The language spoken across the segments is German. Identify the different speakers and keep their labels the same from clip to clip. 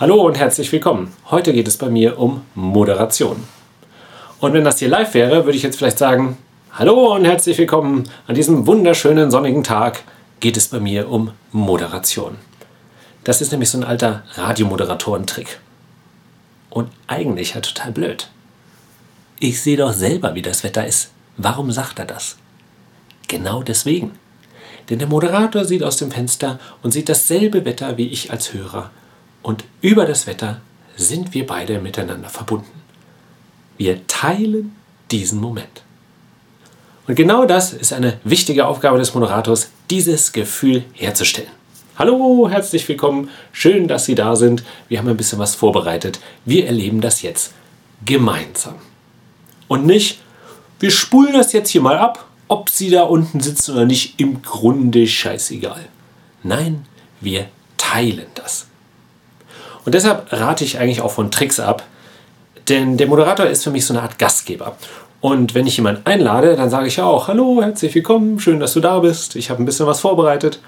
Speaker 1: Hallo und herzlich willkommen. Heute geht es bei mir um Moderation. Und wenn das hier live wäre, würde ich jetzt vielleicht sagen, Hallo und herzlich willkommen. An diesem wunderschönen sonnigen Tag geht es bei mir um Moderation. Das ist nämlich so ein alter Radiomoderatorentrick. Und eigentlich ja total blöd. Ich sehe doch selber, wie das Wetter ist. Warum sagt er das? Genau deswegen. Denn der Moderator sieht aus dem Fenster und sieht dasselbe Wetter wie ich als Hörer und über das Wetter sind wir beide miteinander verbunden. Wir teilen diesen Moment. Und genau das ist eine wichtige Aufgabe des Moderators, dieses Gefühl herzustellen. Hallo, herzlich willkommen. Schön, dass Sie da sind. Wir haben ein bisschen was vorbereitet. Wir erleben das jetzt gemeinsam. Und nicht, wir spulen das jetzt hier mal ab, ob Sie da unten sitzen oder nicht, im Grunde scheißegal. Nein, wir teilen das. Und deshalb rate ich eigentlich auch von Tricks ab, denn der Moderator ist für mich so eine Art Gastgeber. Und wenn ich jemanden einlade, dann sage ich ja auch, hallo, herzlich willkommen, schön, dass du da bist, ich habe ein bisschen was vorbereitet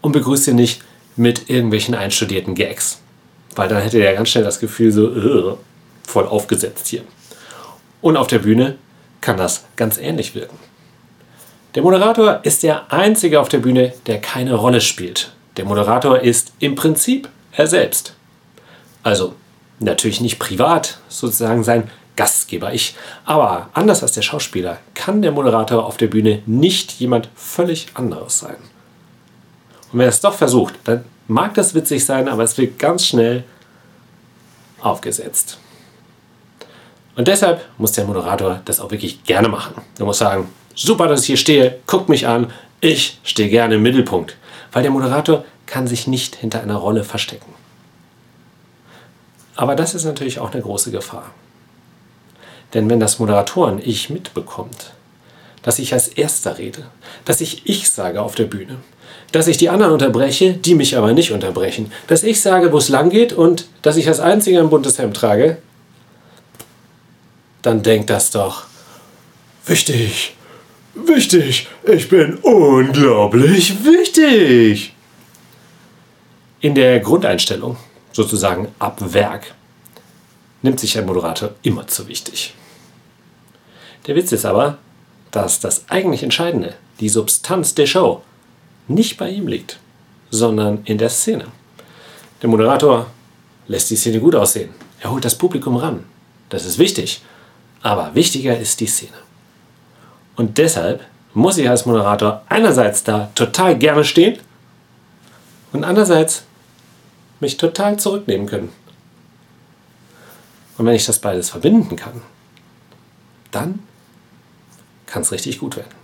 Speaker 1: und begrüße ihn nicht mit irgendwelchen einstudierten Gags. Weil dann hätte er ganz schnell das Gefühl so, voll aufgesetzt hier. Und auf der Bühne kann das ganz ähnlich wirken. Der Moderator ist der Einzige auf der Bühne, der keine Rolle spielt. Der Moderator ist im Prinzip er selbst. Also natürlich nicht privat sozusagen sein Gastgeber ich. Aber anders als der Schauspieler kann der Moderator auf der Bühne nicht jemand völlig anderes sein. Und wenn er es doch versucht, dann mag das witzig sein, aber es wird ganz schnell aufgesetzt. Und deshalb muss der Moderator das auch wirklich gerne machen. Er muss sagen, super, dass ich hier stehe, guckt mich an, ich stehe gerne im Mittelpunkt. Weil der Moderator kann sich nicht hinter einer Rolle verstecken. Aber das ist natürlich auch eine große Gefahr. Denn wenn das Moderatoren-Ich mitbekommt, dass ich als Erster rede, dass ich Ich sage auf der Bühne, dass ich die anderen unterbreche, die mich aber nicht unterbrechen, dass ich sage, wo es lang geht und dass ich als Einziger ein buntes Hemd trage, dann denkt das doch, wichtig, wichtig, ich bin unglaublich wichtig. In der Grundeinstellung sozusagen ab Werk, nimmt sich ein Moderator immer zu wichtig. Der Witz ist aber, dass das eigentlich Entscheidende, die Substanz der Show, nicht bei ihm liegt, sondern in der Szene. Der Moderator lässt die Szene gut aussehen. Er holt das Publikum ran. Das ist wichtig. Aber wichtiger ist die Szene. Und deshalb muss ich als Moderator einerseits da total gerne stehen und andererseits mich total zurücknehmen können. Und wenn ich das beides verbinden kann, dann kann es richtig gut werden.